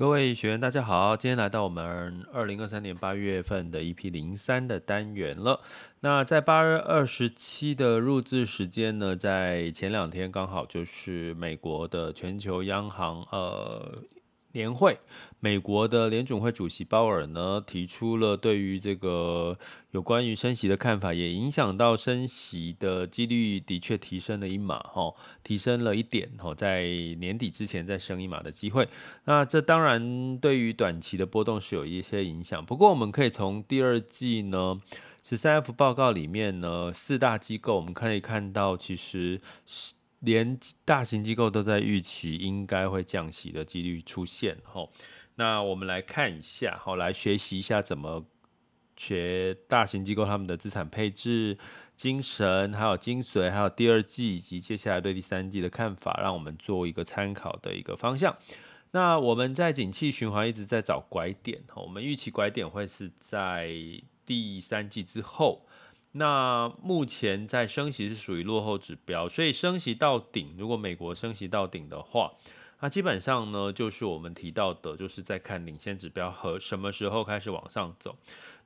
各位学员，大家好，今天来到我们二零二三年八月份的 EP 零三的单元了。那在八月二十七的入字时间呢，在前两天刚好就是美国的全球央行呃。年会，美国的联准会主席鲍尔呢提出了对于这个有关于升息的看法，也影响到升息的几率的确提升了一码哈，提升了一点哈，在年底之前再升一码的机会。那这当然对于短期的波动是有一些影响，不过我们可以从第二季呢十三 F 报告里面呢四大机构我们可以看到，其实是。连大型机构都在预期应该会降息的几率出现，吼，那我们来看一下，好，来学习一下怎么学大型机构他们的资产配置精神，还有精髓，还有第二季以及接下来对第三季的看法，让我们做一个参考的一个方向。那我们在景气循环一直在找拐点，我们预期拐点会是在第三季之后。那目前在升息是属于落后指标，所以升息到顶，如果美国升息到顶的话，那基本上呢，就是我们提到的，就是在看领先指标和什么时候开始往上走。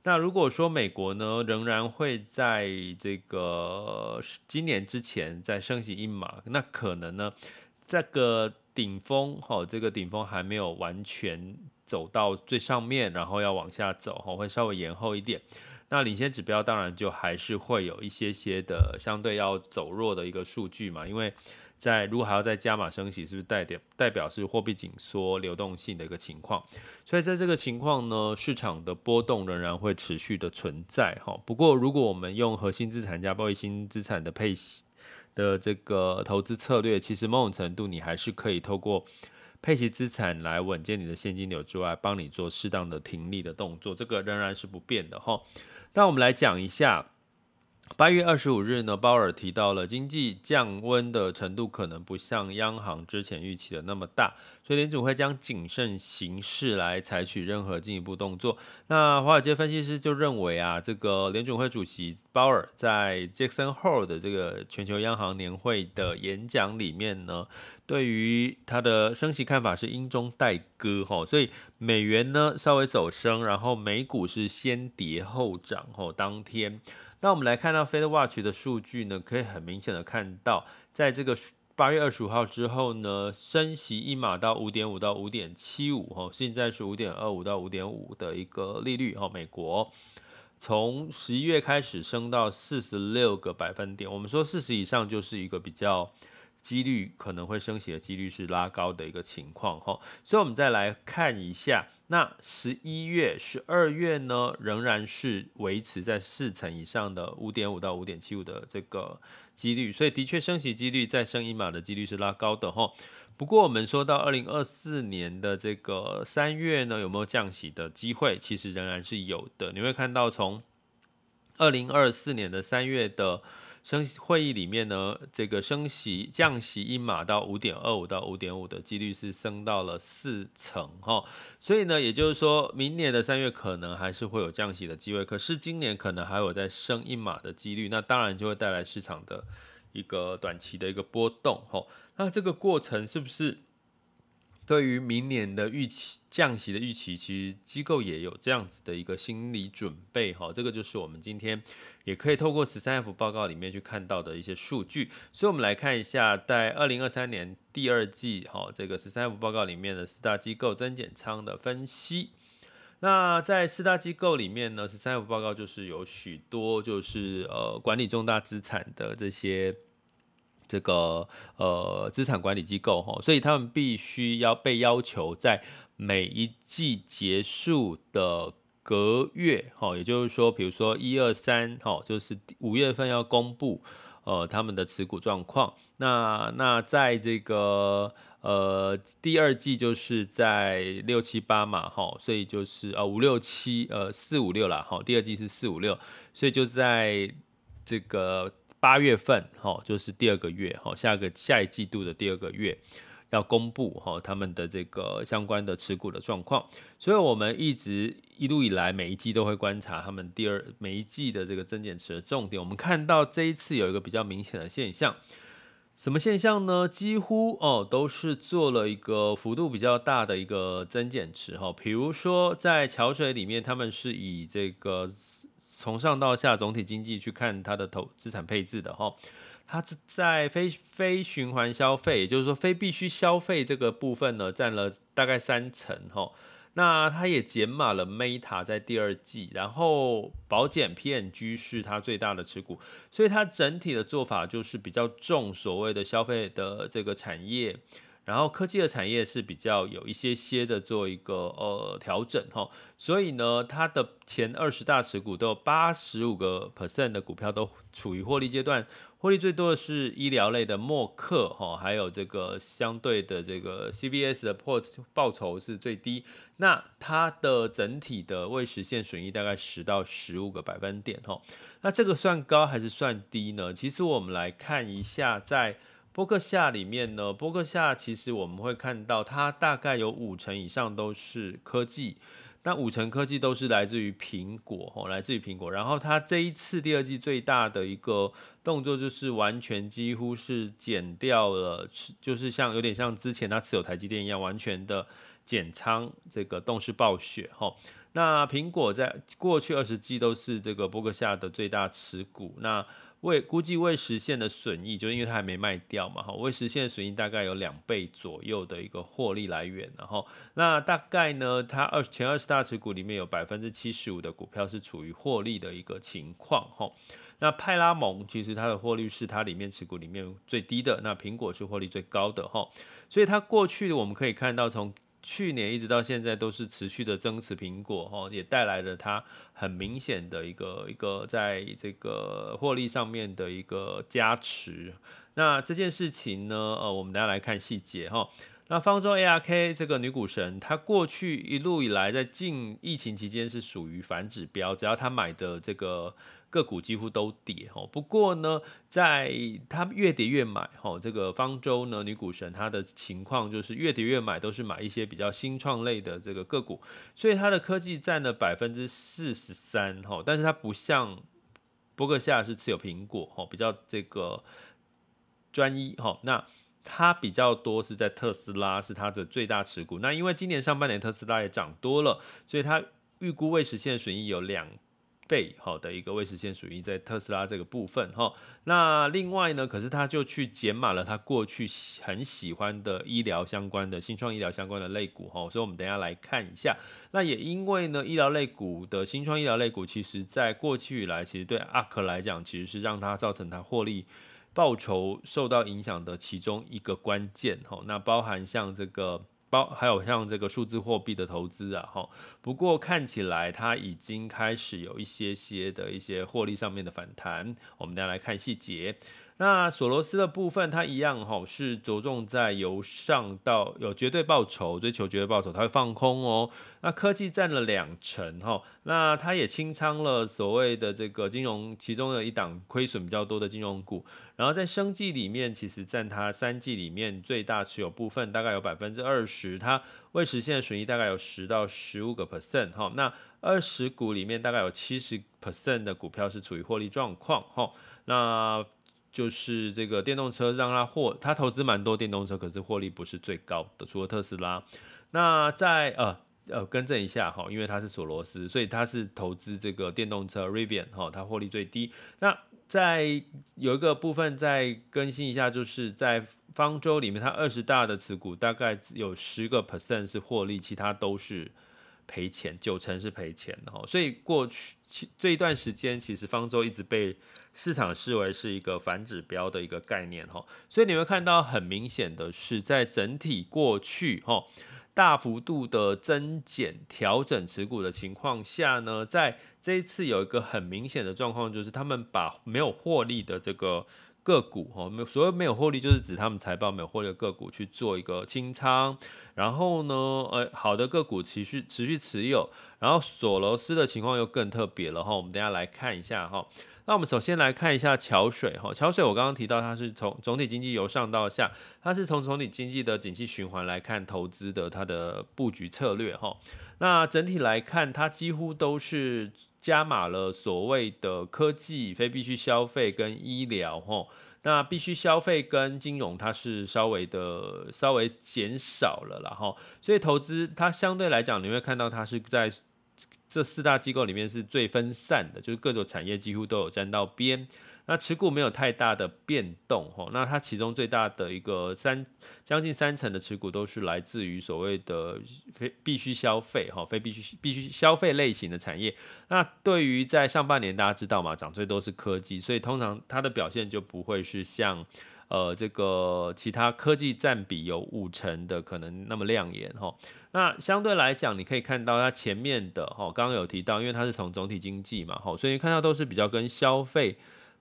那如果说美国呢，仍然会在这个今年之前再升息一码，那可能呢，这个顶峰，哈，这个顶峰还没有完全走到最上面，然后要往下走，哈，会稍微延后一点。那领先指标当然就还是会有一些些的相对要走弱的一个数据嘛，因为在如果还要再加码升息，是不是代表代表是货币紧缩、流动性的一个情况？所以在这个情况呢，市场的波动仍然会持续的存在哈。不过如果我们用核心资产加报新资产的配的这个投资策略，其实某种程度你还是可以透过配息资产来稳健你的现金流之外，帮你做适当的停利的动作，这个仍然是不变的哈。那我们来讲一下，八月二十五日呢，鲍尔提到了经济降温的程度可能不像央行之前预期的那么大，所以联准会将谨慎行事来采取任何进一步动作。那华尔街分析师就认为啊，这个联准会主席鲍尔在 Jackson Hole 的这个全球央行年会的演讲里面呢，对于他的升息看法是鹰中带歌哈，所以美元呢稍微走升，然后美股是先跌后涨哈。当天，那我们来看到 Fed Watch 的数据呢，可以很明显的看到，在这个八月二十五号之后呢，升息一码到五点五到五点七五哈，现在是五点二五到五点五的一个利率哈，美国从十一月开始升到四十六个百分点，我们说四十以上就是一个比较。几率可能会升息的几率是拉高的一个情况哈，所以我们再来看一下，那十一月、十二月呢，仍然是维持在四成以上的五点五到五点七五的这个几率，所以的确升息几率再升一码的几率是拉高的哈。不过我们说到二零二四年的这个三月呢，有没有降息的机会？其实仍然是有的。你会看到从二零二四年的三月的。升会议里面呢，这个升息降息一码到五点二五到五点五的几率是升到了四成哈，所以呢，也就是说明年的三月可能还是会有降息的机会，可是今年可能还有再升一码的几率，那当然就会带来市场的一个短期的一个波动哈，那这个过程是不是？对于明年的预期降息的预期，其实机构也有这样子的一个心理准备哈。这个就是我们今天也可以透过十三 F 报告里面去看到的一些数据。所以，我们来看一下在二零二三年第二季哈这个十三 F 报告里面的四大机构增减仓的分析。那在四大机构里面呢，十三 F 报告就是有许多就是呃管理重大资产的这些。这个呃资产管理机构哈，所以他们必须要被要求在每一季结束的隔月哈，也就是说，比如说一二三哈，就是五月份要公布呃他们的持股状况。那那在这个呃第二季就是在六七八嘛哈，所以就是呃五六七呃四五六啦哈，第二季是四五六，所以就在这个。八月份，哈，就是第二个月，哈，下个下一季度的第二个月要公布，哈，他们的这个相关的持股的状况。所以，我们一直一路以来每一季都会观察他们第二每一季的这个增减持的重点。我们看到这一次有一个比较明显的现象，什么现象呢？几乎哦都是做了一个幅度比较大的一个增减持哈。比如说在桥水里面，他们是以这个从上到下总体经济去看它的投资产配置的哈。它是在非非循环消费，也就是说非必须消费这个部分呢，占了大概三成哈。那它也减码了 Meta 在第二季，然后保险 P&G 是它最大的持股，所以它整体的做法就是比较重所谓的消费的这个产业，然后科技的产业是比较有一些些的做一个呃调整哈，所以呢，它的前二十大持股都有八十五个 percent 的股票都处于获利阶段。获利最多的是医疗类的默克哈，还有这个相对的这个 CVS 的破报酬是最低，那它的整体的未实现损益大概十到十五个百分点哈，那这个算高还是算低呢？其实我们来看一下，在波克夏里面呢，波克夏其实我们会看到它大概有五成以上都是科技。那五成科技都是来自于苹果，哦，来自于苹果。然后它这一次第二季最大的一个动作就是完全几乎是减掉了，就是像有点像之前它持有台积电一样，完全的减仓这个动视暴雪，哈。那苹果在过去二十季都是这个波克夏的最大持股，那。未估计未实现的损益，就因为它还没卖掉嘛，哈，未实现的损益大概有两倍左右的一个获利来源，然后那大概呢，它二前二十大持股里面有百分之七十五的股票是处于获利的一个情况，哈，那派拉蒙其实它的获利是它里面持股里面最低的，那苹果是获利最高的，哈，所以它过去我们可以看到从。去年一直到现在都是持续的增持苹果，哈，也带来了它很明显的一个一个在这个获利上面的一个加持。那这件事情呢，呃，我们大家来看细节，哈。那方舟 ARK 这个女股神，她过去一路以来在近疫情期间是属于反指标，只要她买的这个。个股几乎都跌哦，不过呢，在它越跌越买哦，这个方舟呢女股神她的情况就是越跌越买，都是买一些比较新创类的这个个股，所以它的科技占了百分之四十三哈，但是它不像波克夏是持有苹果哈，比较这个专一哈，那它比较多是在特斯拉是它的最大持股，那因为今年上半年特斯拉也涨多了，所以它预估未实现损益有两。倍好的一个未实现损益在特斯拉这个部分哈，那另外呢，可是他就去减码了他过去很喜欢的医疗相关的新创医疗相关的类股哈，所以我们等下来看一下。那也因为呢，医疗类股的新创医疗类股，其实在过去以来，其实对阿克来讲，其实是让它造成它获利报酬受到影响的其中一个关键哈。那包含像这个。还有像这个数字货币的投资啊，哈，不过看起来它已经开始有一些些的一些获利上面的反弹，我们大家来看细节。那索罗斯的部分，它一样哈，是着重在由上到有绝对报酬，追求绝对报酬，它会放空哦。那科技占了两成哈，那它也清仓了所谓的这个金融，其中的一档亏损比较多的金融股。然后在生计里面，其实占它三季里面最大持有部分，大概有百分之二十，它未实现的损益大概有十到十五个 percent 哈。那二十股里面大概有七十 percent 的股票是处于获利状况哈。那就是这个电动车让他获，他投资蛮多电动车，可是获利不是最高的，除了特斯拉。那在呃呃更正一下哈，因为他是索罗斯，所以他是投资这个电动车 Rivian 哈，他获利最低。那在有一个部分再更新一下，就是在方舟里面，它二十大的持股大概有十个 percent 是获利，其他都是。赔钱，九成是赔钱的哈，所以过去这一段时间，其实方舟一直被市场视为是一个反指标的一个概念哈，所以你会看到很明显的是，在整体过去哈大幅度的增减调整持股的情况下呢，在这一次有一个很明显的状况，就是他们把没有获利的这个。个股哈，没所谓没有获利，就是指他们财报没有获利的个股去做一个清仓，然后呢，呃，好的个股持续持续持有，然后索罗斯的情况又更特别了哈，我们等下来看一下哈。那我们首先来看一下桥水哈，桥水我刚刚提到它是从总体经济由上到下，它是从总体经济的景气循环来看投资的它的布局策略哈。那整体来看，它几乎都是。加码了所谓的科技、非必须消费跟医疗，吼，那必须消费跟金融它是稍微的稍微减少了然后，所以投资它相对来讲，你会看到它是在这四大机构里面是最分散的，就是各种产业几乎都有沾到边。那持股没有太大的变动哈，那它其中最大的一个三将近三成的持股都是来自于所谓的非必须消费哈，非必须必须消费类型的产业。那对于在上半年大家知道嘛，涨最多是科技，所以通常它的表现就不会是像呃这个其他科技占比有五成的可能那么亮眼哈。那相对来讲，你可以看到它前面的哈，刚刚有提到，因为它是从总体经济嘛哈，所以看到都是比较跟消费。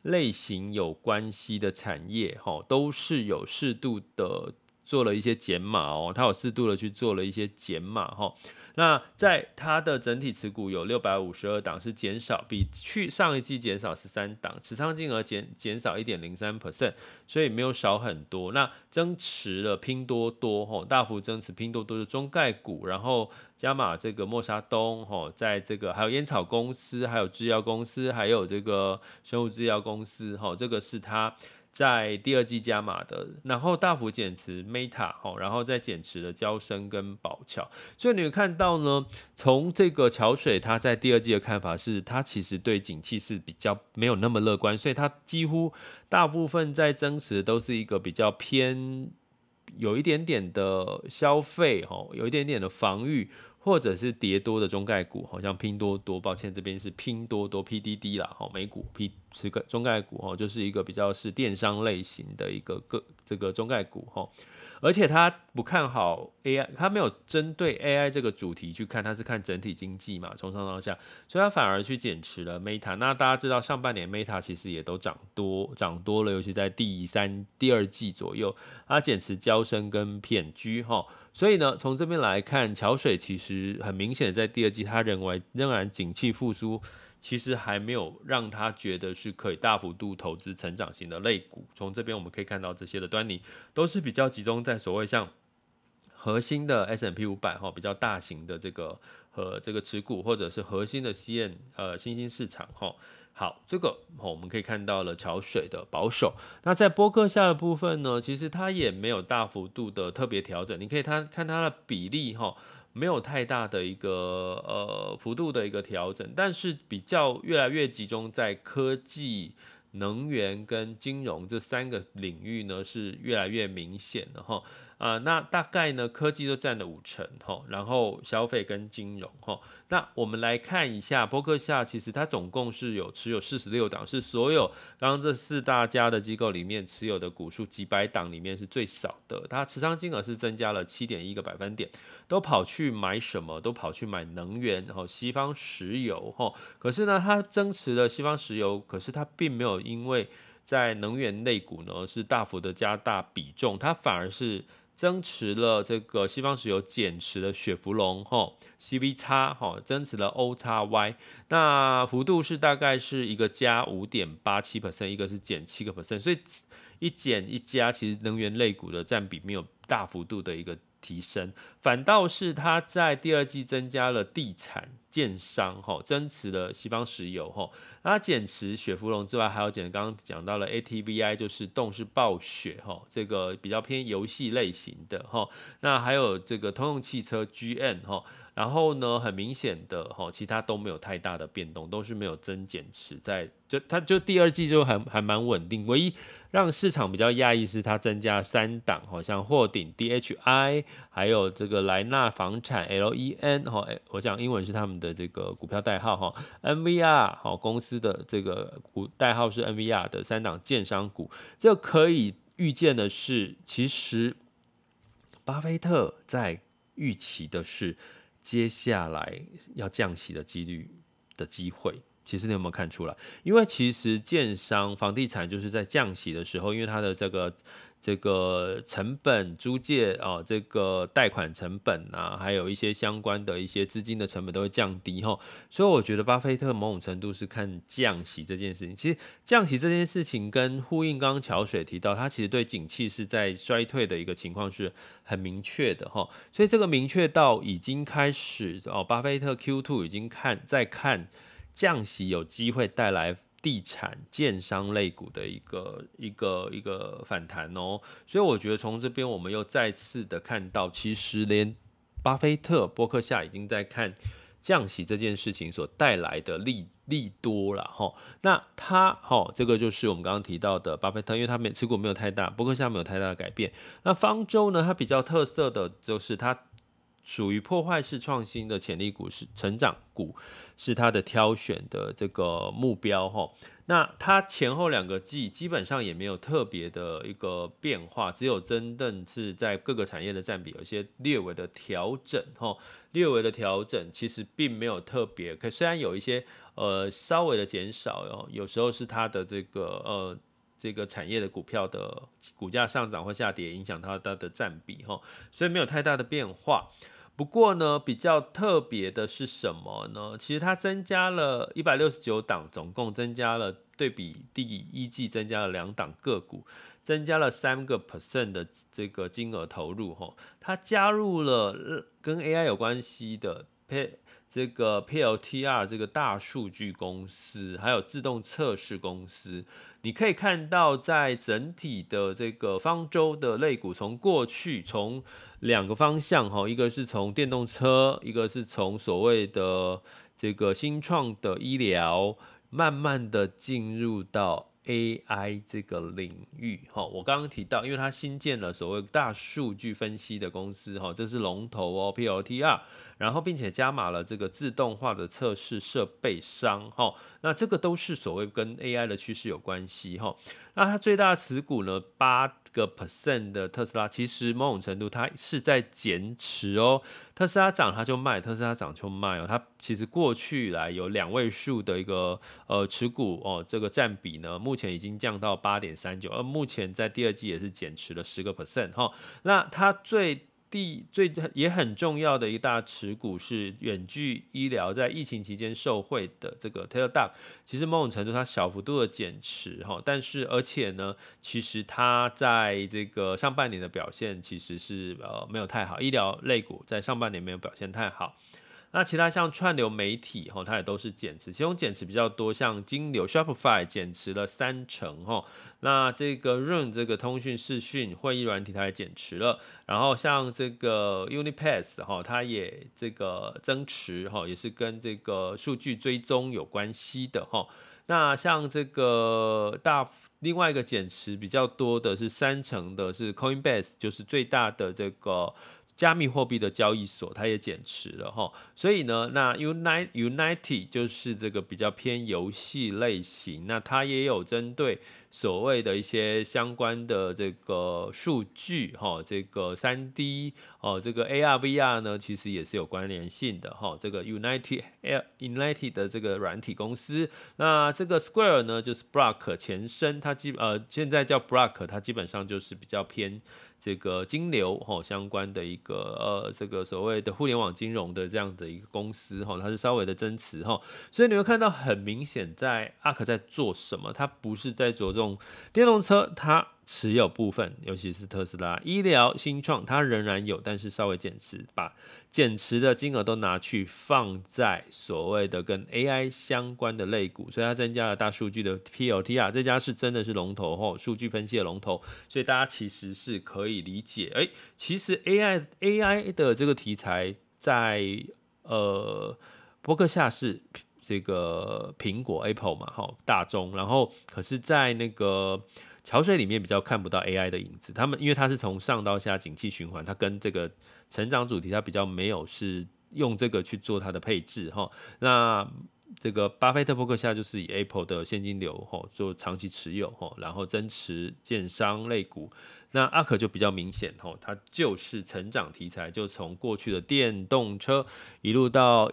类型有关系的产业，哈，都是有适度的做了一些减码哦，它有适度的去做了一些减码，哈。那在它的整体持股有六百五十二档，是减少，比去上一季减少十三档，持仓金额减减少一点零三 percent，所以没有少很多。那增持了拼多多，吼，大幅增持拼多多的中概股，然后加码这个默沙东，吼，在这个还有烟草公司，还有制药公司，还有这个生物制药公司，吼，这个是它。在第二季加码的，然后大幅减持 Meta，然后再减持了交生跟宝桥，所以你会看到呢，从这个桥水他在第二季的看法是，他其实对景气是比较没有那么乐观，所以他几乎大部分在增持都是一个比较偏有一点点的消费哈，有一点点的防御。或者是跌多的中概股，好像拼多多，抱歉，这边是拼多多 PDD 啦，好，美股 P 是个中概股，哈，就是一个比较是电商类型的一个个这个中概股，哈，而且他不看好 AI，他没有针对 AI 这个主题去看，他是看整体经济嘛，从上到下，所以他反而去减持了 Meta。那大家知道上半年 Meta 其实也都涨多，涨多了，尤其在第三、第二季左右，他减持交生跟片居，哈。所以呢，从这边来看，桥水其实很明显的在第二季，他认为仍然景气复苏，其实还没有让他觉得是可以大幅度投资成长型的类股。从这边我们可以看到这些的端倪，都是比较集中在所谓像核心的 S&P 五百哈，比较大型的这个和这个持股，或者是核心的 C N 呃新兴市场哈。好，这个我们可以看到了桥水的保守。那在波克下的部分呢，其实它也没有大幅度的特别调整。你可以它看它的比例哈，没有太大的一个呃幅度的一个调整，但是比较越来越集中在科技、能源跟金融这三个领域呢，是越来越明显的哈。啊、那大概呢，科技都占了五成哈，然后消费跟金融哈。那我们来看一下波克夏，其实它总共是有持有四十六档，是所有刚刚这四大家的机构里面持有的股数几百档里面是最少的。它持仓金额是增加了七点一个百分点，都跑去买什么？都跑去买能源，然后西方石油哈。可是呢，它增持了西方石油，可是它并没有因为在能源类股呢是大幅的加大比重，它反而是。增持了这个西方石油，减持了雪佛龙哈，CV 叉哈，增持了 O 叉 Y，那幅度是大概是一个加五点八七 percent，一个是减七个 percent，所以一减一加，其实能源类股的占比没有大幅度的一个提升，反倒是它在第二季增加了地产、建商，哈，增持了西方石油，哈，那减持雪佛龙之外，还有减刚刚讲到了 ATVI，就是动是暴雪，哈，这个比较偏游戏类型的，哈，那还有这个通用汽车 GN，哈。然后呢，很明显的哈，其他都没有太大的变动，都是没有增减持在，就它就第二季就还还蛮稳定。唯一让市场比较讶异是它增加三档，好像霍鼎 DHI，还有这个莱纳房产 LEN 哈，我讲英文是他们的这个股票代号哈，NVR 好公司的这个股代号是 NVR 的三档建商股，这可以预见的是，其实巴菲特在预期的是。接下来要降息的几率的机会，其实你有没有看出来？因为其实建商房地产就是在降息的时候，因为它的这个。这个成本租借啊，这个贷款成本啊，还有一些相关的一些资金的成本都会降低哈，所以我觉得巴菲特某种程度是看降息这件事情。其实降息这件事情跟呼应刚刚桥水提到，他其实对景气是在衰退的一个情况是很明确的哈，所以这个明确到已经开始哦，巴菲特 Q2 已经看在看降息有机会带来。地产建商类股的一个一个一个反弹哦。所以我觉得从这边我们又再次的看到，其实连巴菲特、波克夏已经在看降息这件事情所带来的利利多了哈。那他哈，这个就是我们刚刚提到的巴菲特，因为他没持股没有太大，波克夏没有太大的改变。那方舟呢，它比较特色的就是它属于破坏式创新的潜力股，是成长股，是它的挑选的这个目标哈。那它前后两个季基本上也没有特别的一个变化，只有真正是在各个产业的占比有一些略微的调整哈，略微的调整其实并没有特别，可虽然有一些呃稍微的减少哦，有时候是它的这个呃这个产业的股票的股价上涨或下跌影响它它的占比哈，所以没有太大的变化。不过呢，比较特别的是什么呢？其实它增加了一百六十九档，总共增加了对比第一季增加了两档个股，增加了三个 percent 的这个金额投入。哈，它加入了跟 AI 有关系的配这个 PLTR 这个大数据公司，还有自动测试公司。你可以看到，在整体的这个方舟的肋骨，从过去从两个方向哈，一个是从电动车，一个是从所谓的这个新创的医疗，慢慢的进入到 AI 这个领域哈。我刚刚提到，因为它新建了所谓大数据分析的公司哈，这是龙头哦，PLTR。然后，并且加码了这个自动化的测试设备商，哈，那这个都是所谓跟 AI 的趋势有关系，哈。那它最大持股呢，八个 percent 的特斯拉，其实某种程度它是在减持哦。特斯拉涨它就卖，特斯拉涨就卖哦。它其实过去以来有两位数的一个呃持股哦，这个占比呢，目前已经降到八点三九，而目前在第二季也是减持了十个 percent，哈。那它最第最也很重要的一大持股是远距医疗，在疫情期间受惠的这个 Teladoc，其实某种程度它小幅度的减持哈，但是而且呢，其实它在这个上半年的表现其实是呃没有太好，医疗类股在上半年没有表现太好。那其他像串流媒体哈，它也都是减持，其中减持比较多，像金流 Shopify 减持了三成哈。那这个 Zoom 这个通讯视讯会议软体它也减持了，然后像这个 Unipass 哈，它也这个增持哈，也是跟这个数据追踪有关系的哈。那像这个大另外一个减持比较多的是三成的是 Coinbase，就是最大的这个。加密货币的交易所，它也减持了哈，所以呢，那 Unite Unity 就是这个比较偏游戏类型，那它也有针对所谓的一些相关的这个数据哈，这个三 D 哦，这个 AR VR 呢，其实也是有关联性的哈。这个 United Air United 的这个软体公司，那这个 Square 呢，就是 Block 前身，它基呃现在叫 Block，它基本上就是比较偏。这个金流哈相关的一个呃，这个所谓的互联网金融的这样的一个公司哈，它是稍微的增持哈，所以你会看到很明显在 ARK 在做什么，它不是在着重电动车，它。持有部分，尤其是特斯拉、医疗、新创，它仍然有，但是稍微减持，把减持的金额都拿去放在所谓的跟 AI 相关的类股，所以它增加了大数据的 PLTR，这家是真的是龙头吼，数据分析的龙头，所以大家其实是可以理解，哎、其实 AI AI 的这个题材在呃波克夏是这个苹果 Apple 嘛，哈，大众，然后可是在那个。桥水里面比较看不到 AI 的影子，他们因为它是从上到下景气循环，它跟这个成长主题它比较没有是用这个去做它的配置哈。那这个巴菲特波克夏就是以 Apple 的现金流哈做长期持有哈，然后增持建商类股。那 ARK 就比较明显哈，它就是成长题材，就从过去的电动车一路到。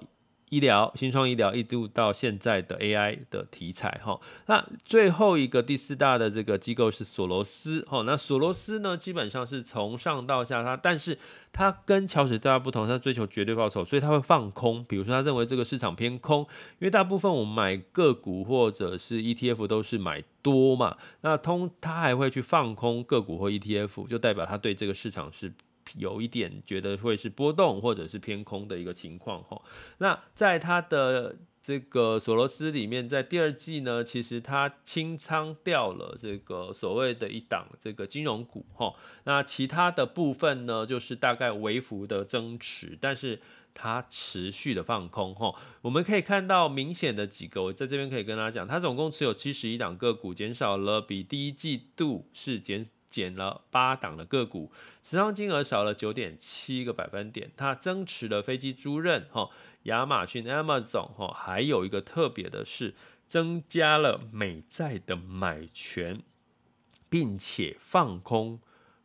医疗、新创医疗一度到现在的 AI 的题材哈，那最后一个第四大的这个机构是索罗斯哈，那索罗斯呢基本上是从上到下它，但是它跟桥水大不同，它追求绝对报酬，所以它会放空，比如说他认为这个市场偏空，因为大部分我们买个股或者是 ETF 都是买多嘛，那通他还会去放空个股或 ETF，就代表他对这个市场是。有一点觉得会是波动或者是偏空的一个情况哈，那在它的这个索罗斯里面，在第二季呢，其实它清仓掉了这个所谓的一档这个金融股哈，那其他的部分呢，就是大概微幅的增持，但是它持续的放空哈。我们可以看到明显的几个，我在这边可以跟大家讲，它总共持有七十一档个股，减少了比第一季度是减减了八档的个股，持仓金额少了九点七个百分点，它增持了飞机租赁哈。亚马逊 Amazon 哈，还有一个特别的是，增加了美债的买权，并且放空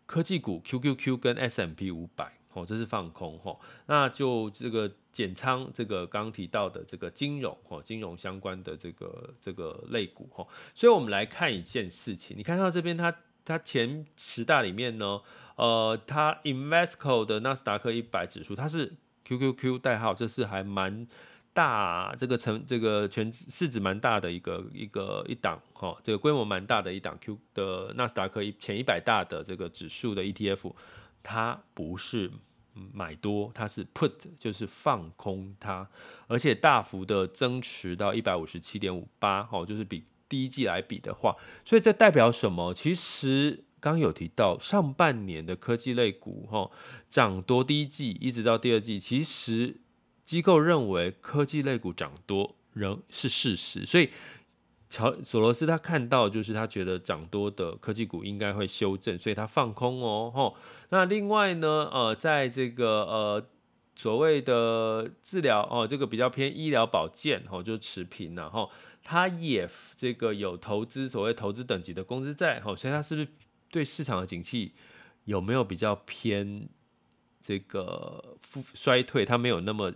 科技股 QQQ 跟 SMP 五百哦，这是放空哈。那就这个减仓，这个刚提到的这个金融哈，金融相关的这个这个类股哈。所以我们来看一件事情，你看到这边它它前十大里面呢，呃，它 Invesco 的纳斯达克一百指数，它是。QQQ 代号，这是还蛮大，这个成这个全市值蛮大的一个一个一档哈，这个规模蛮大的一档 Q 的纳斯达克一前一百大的这个指数的 ETF，它不是买多，它是 put，就是放空它，而且大幅的增持到一百五十七点五八，哈，就是比第一季来比的话，所以这代表什么？其实。刚有提到上半年的科技类股，哈，涨多第一季一直到第二季，其实机构认为科技类股涨多仍是事实，所以乔索罗斯他看到就是他觉得涨多的科技股应该会修正，所以他放空哦，哈。那另外呢，呃，在这个呃所谓的治疗哦，这个比较偏医疗保健，哦，就持平了哈。他也这个有投资所谓投资等级的公司债，哈，所以他是不是？对市场的景气有没有比较偏这个复衰退？它没有那么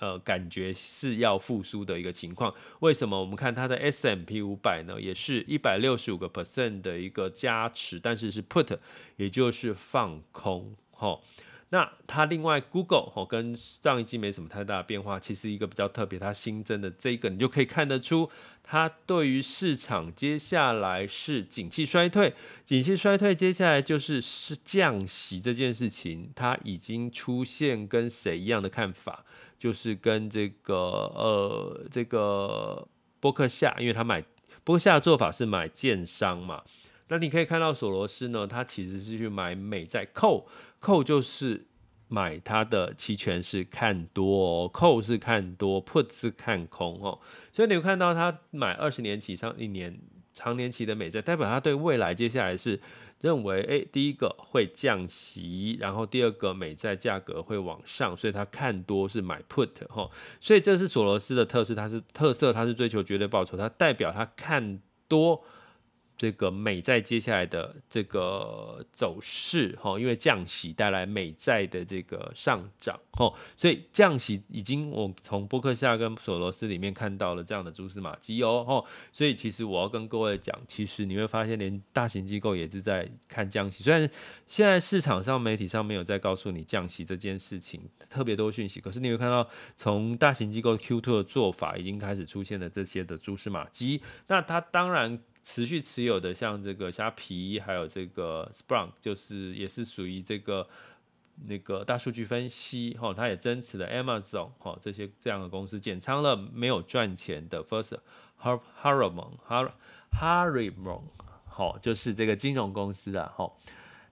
呃感觉是要复苏的一个情况。为什么？我们看它的 S M P 五百呢，也是一百六十五个 percent 的一个加持，但是是 put，也就是放空，吼。那它另外 Google 哦，跟上一季没什么太大的变化，其实一个比较特别，它新增的这个你就可以看得出，它对于市场接下来是景气衰退，景气衰退接下来就是是降息这件事情，它已经出现跟谁一样的看法，就是跟这个呃这个波克夏，因为他买波克夏的做法是买建商嘛。那你可以看到索罗斯呢，他其实是去买美债，call，call 就是买它的期权是看多哦扣是看多，put 是看空哦，所以你会看到他买二十年期上一年长年期的美债，代表他对未来接下来是认为，哎，第一个会降息，然后第二个美债价格会往上，所以他看多是买 put 哈，所以这是索罗斯的特色，它是特色，它是追求绝对报酬，它代表它看多。这个美债接下来的这个走势，哈，因为降息带来美债的这个上涨，哈，所以降息已经我从波克夏跟索罗斯里面看到了这样的蛛丝马迹哦，哈，所以其实我要跟各位讲，其实你会发现连大型机构也是在看降息，虽然现在市场上媒体上没有在告诉你降息这件事情特别多讯息，可是你会看到从大型机构 Q2 的做法已经开始出现了这些的蛛丝马迹，那它当然。持续持有的像这个虾皮，还有这个 Splunk，就是也是属于这个那个大数据分析，哈，它也增持了 Amazon，哈，这些这样的公司减仓了没有赚钱的 First Harmon Harrimon，好，就是这个金融公司啊，哈，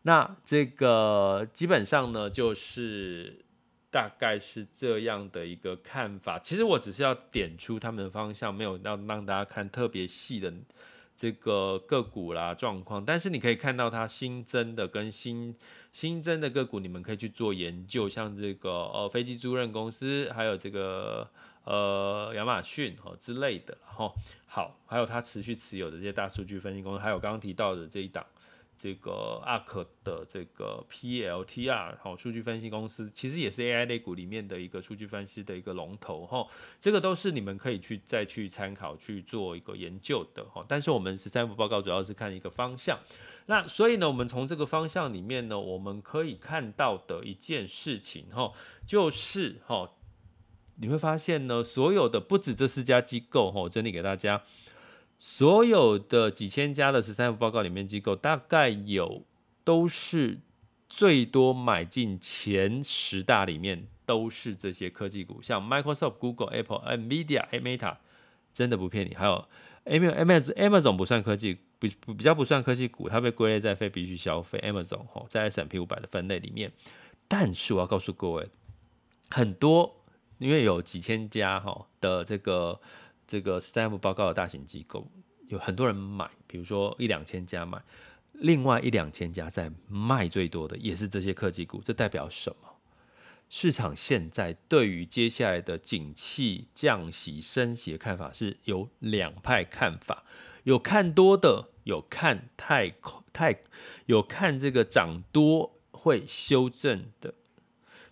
那这个基本上呢，就是大概是这样的一个看法。其实我只是要点出他们的方向，没有要让大家看特别细的。这个个股啦状况，但是你可以看到它新增的跟新新增的个股，你们可以去做研究，像这个呃飞机租赁公司，还有这个呃亚马逊哦之类的哈。好，还有它持续持有的这些大数据分析公司，还有刚刚提到的这一档。这个 ARK 的这个 PLTR 好，数据分析公司其实也是 AI 类股里面的一个数据分析的一个龙头哈，这个都是你们可以去再去参考去做一个研究的哈。但是我们十三幅报告主要是看一个方向，那所以呢，我们从这个方向里面呢，我们可以看到的一件事情哈，就是哈，你会发现呢，所有的不止这四家机构哈，整理给大家。所有的几千家的十三幅报告里面，机构大概有都是最多买进前十大里面都是这些科技股，像 Microsoft、Google、Apple、Nvidia、Meta，真的不骗你。还有 Amazon、Amazon 不算科技，不比较不算科技股，它被归类在非必需消费。Amazon 哈，在 S&P 五百的分类里面，但是我要告诉各位，很多因为有几千家哈的这个这个 STF 报告的大型机构，有很多人买，比如说一两千家买。另外一两千家在卖最多的也是这些科技股，这代表什么？市场现在对于接下来的景气、降息、升息的看法是有两派看法，有看多的，有看太太，有看这个涨多会修正的。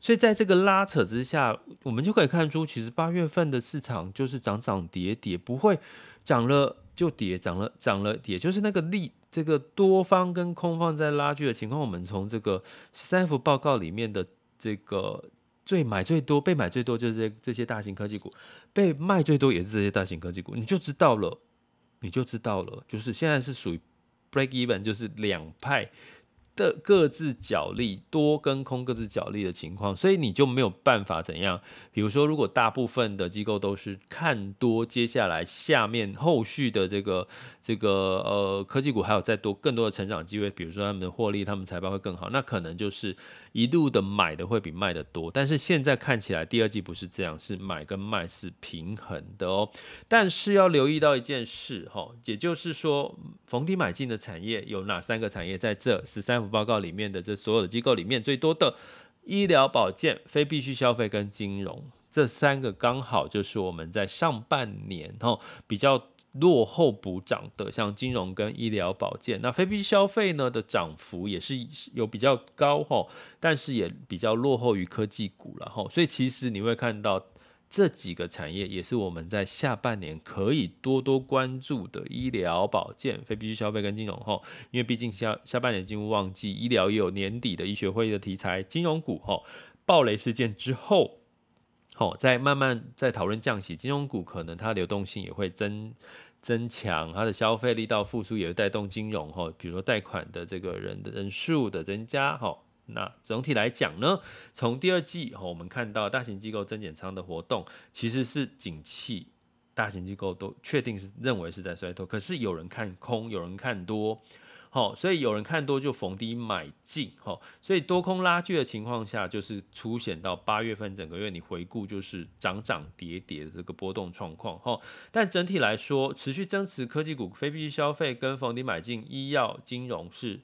所以在这个拉扯之下，我们就可以看出，其实八月份的市场就是涨涨跌跌，不会涨了就跌，涨了涨了跌，就是那个力。这个多方跟空方在拉锯的情况，我们从这个三幅报告里面的这个最买最多、被买最多就是这这些大型科技股，被卖最多也是这些大型科技股，你就知道了，你就知道了，就是现在是属于 break even，就是两派。的各自角力，多跟空各自角力的情况，所以你就没有办法怎样。比如说，如果大部分的机构都是看多，接下来下面后续的这个这个呃科技股还有再多更多的成长机会，比如说他们的获利，他们财报会更好，那可能就是。一路的买的会比卖的多，但是现在看起来第二季不是这样，是买跟卖是平衡的哦。但是要留意到一件事哈，也就是说逢低买进的产业有哪三个产业？在这十三报告里面的这所有的机构里面，最多的医疗保健、非必需消费跟金融这三个，刚好就是我们在上半年哈比较。落后补涨的，像金融跟医疗保健，那非必需消费呢的涨幅也是有比较高哈，但是也比较落后于科技股了哈，所以其实你会看到这几个产业也是我们在下半年可以多多关注的医疗保健、非必需消费跟金融哈，因为毕竟下下半年进入旺季，医疗也有年底的医学会议的题材，金融股哈暴雷事件之后。好，在慢慢在讨论降息，金融股可能它流动性也会增增强，它的消费力道复苏也会带动金融哈，比如说贷款的这个人的人数的增加哈。那总体来讲呢，从第二季，我们看到大型机构增减仓的活动其实是景气，大型机构都确定是认为是在衰退，可是有人看空，有人看多。好，所以有人看多就逢低买进，好，所以多空拉锯的情况下，就是出现到八月份整个月你回顾就是涨涨跌跌的这个波动状况，哈。但整体来说，持续增持科技股、非必需消费跟逢低买进医药、金融是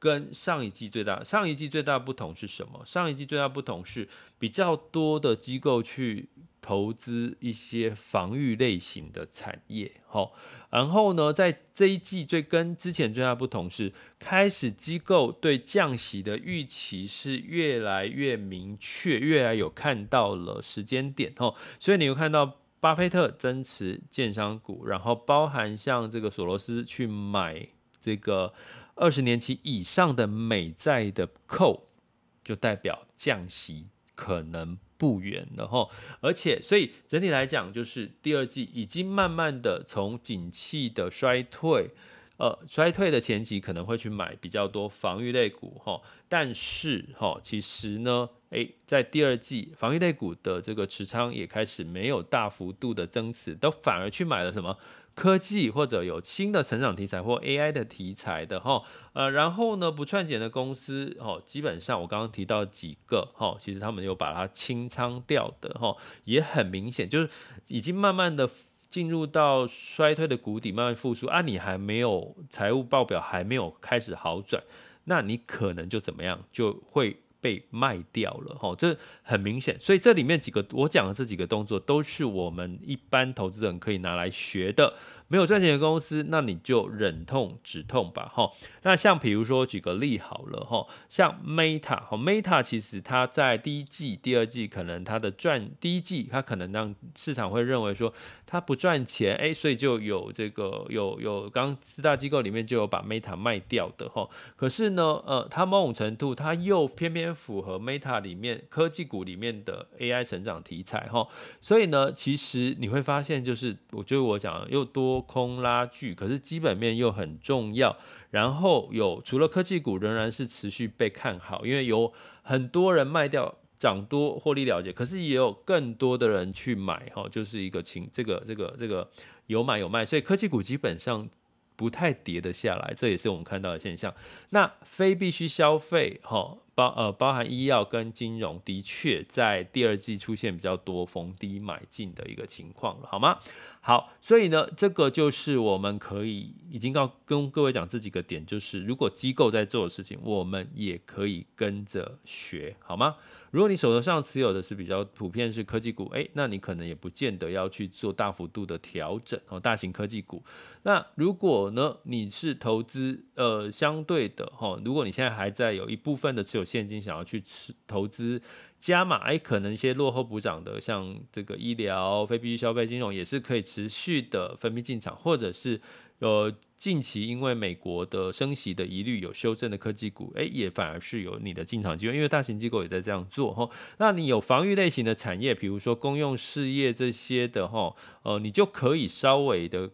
跟上一季最大，上一季最大不同是什么？上一季最大不同是比较多的机构去。投资一些防御类型的产业，好，然后呢，在这一季最跟之前最大不同是，开始机构对降息的预期是越来越明确，越来有看到了时间点，吼，所以你会看到巴菲特增持建商股，然后包含像这个索罗斯去买这个二十年期以上的美债的扣就代表降息可能。不远了哈，而且所以整体来讲，就是第二季已经慢慢的从景气的衰退，呃，衰退的前期可能会去买比较多防御类股哈，但是哈，其实呢，诶，在第二季防御类股的这个持仓也开始没有大幅度的增持，都反而去买了什么？科技或者有新的成长题材或 AI 的题材的哈，呃，然后呢，不赚钱的公司哦，基本上我刚刚提到几个哈，其实他们有把它清仓掉的哈，也很明显，就是已经慢慢的进入到衰退的谷底，慢慢复苏啊，你还没有财务报表还没有开始好转，那你可能就怎么样就会。被卖掉了，哦，这很明显，所以这里面几个我讲的这几个动作，都是我们一般投资人可以拿来学的。没有赚钱的公司，那你就忍痛止痛吧，哈。那像比如说举个例好了，哈，像 Meta，哈，Meta 其实它在第一季、第二季可能它的赚，第一季它可能让市场会认为说它不赚钱，哎，所以就有这个有有刚四大机构里面就有把 Meta 卖掉的，哈。可是呢，呃，它某种程度它又偏偏符合 Meta 里面科技股里面的 AI 成长题材，哈。所以呢，其实你会发现，就是我觉得我讲又多。空拉锯，可是基本面又很重要。然后有除了科技股仍然是持续被看好，因为有很多人卖掉涨多获利了结，可是也有更多的人去买哈，就是一个情这个这个这个有买有卖，所以科技股基本上不太跌得下来，这也是我们看到的现象。那非必需消费哈。包呃包含医药跟金融，的确在第二季出现比较多逢低买进的一个情况了，好吗？好，所以呢，这个就是我们可以已经告跟各位讲这几个点，就是如果机构在做的事情，我们也可以跟着学，好吗？如果你手头上持有的是比较普遍是科技股，诶，那你可能也不见得要去做大幅度的调整哦，大型科技股。那如果呢，你是投资呃相对的哈，如果你现在还在有一部分的持有现金，想要去吃投资加码，诶，可能一些落后补涨的，像这个医疗、非必需消费、金融，也是可以持续的分批进场，或者是。呃，近期因为美国的升息的疑虑有修正的科技股，诶，也反而是有你的进场机会，因为大型机构也在这样做哈。那你有防御类型的产业，比如说公用事业这些的哈，呃，你就可以稍微的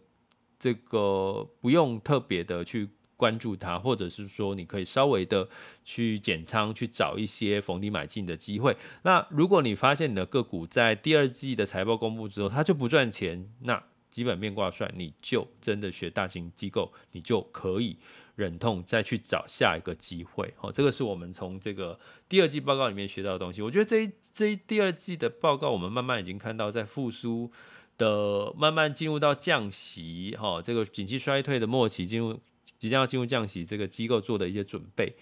这个不用特别的去关注它，或者是说你可以稍微的去减仓，去找一些逢低买进的机会。那如果你发现你的个股在第二季的财报公布之后，它就不赚钱，那基本面挂帅，你就真的学大型机构，你就可以忍痛再去找下一个机会。好，这个是我们从这个第二季报告里面学到的东西。我觉得这一这一第二季的报告，我们慢慢已经看到，在复苏的慢慢进入到降息，哈，这个景气衰退的末期，进入即将要进入降息，这个机构做的一些准备，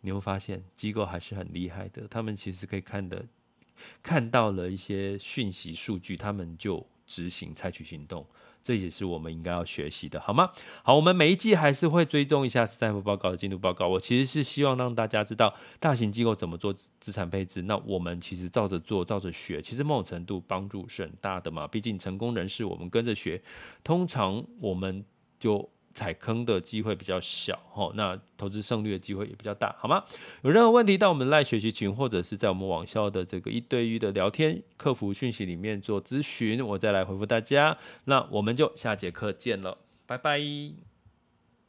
你会发现机构还是很厉害的，他们其实可以看的看到了一些讯息数据，他们就。执行采取行动，这也是我们应该要学习的，好吗？好，我们每一季还是会追踪一下斯坦福报告的进度报告。我其实是希望让大家知道大型机构怎么做资产配置，那我们其实照着做，照着学，其实某种程度帮助是很大的嘛。毕竟成功人士我们跟着学，通常我们就。踩坑的机会比较小，吼，那投资胜率的机会也比较大，好吗？有任何问题到我们赖学习群，或者是在我们网校的这个一对一的聊天客服讯息里面做咨询，我再来回复大家。那我们就下节课见了，拜拜。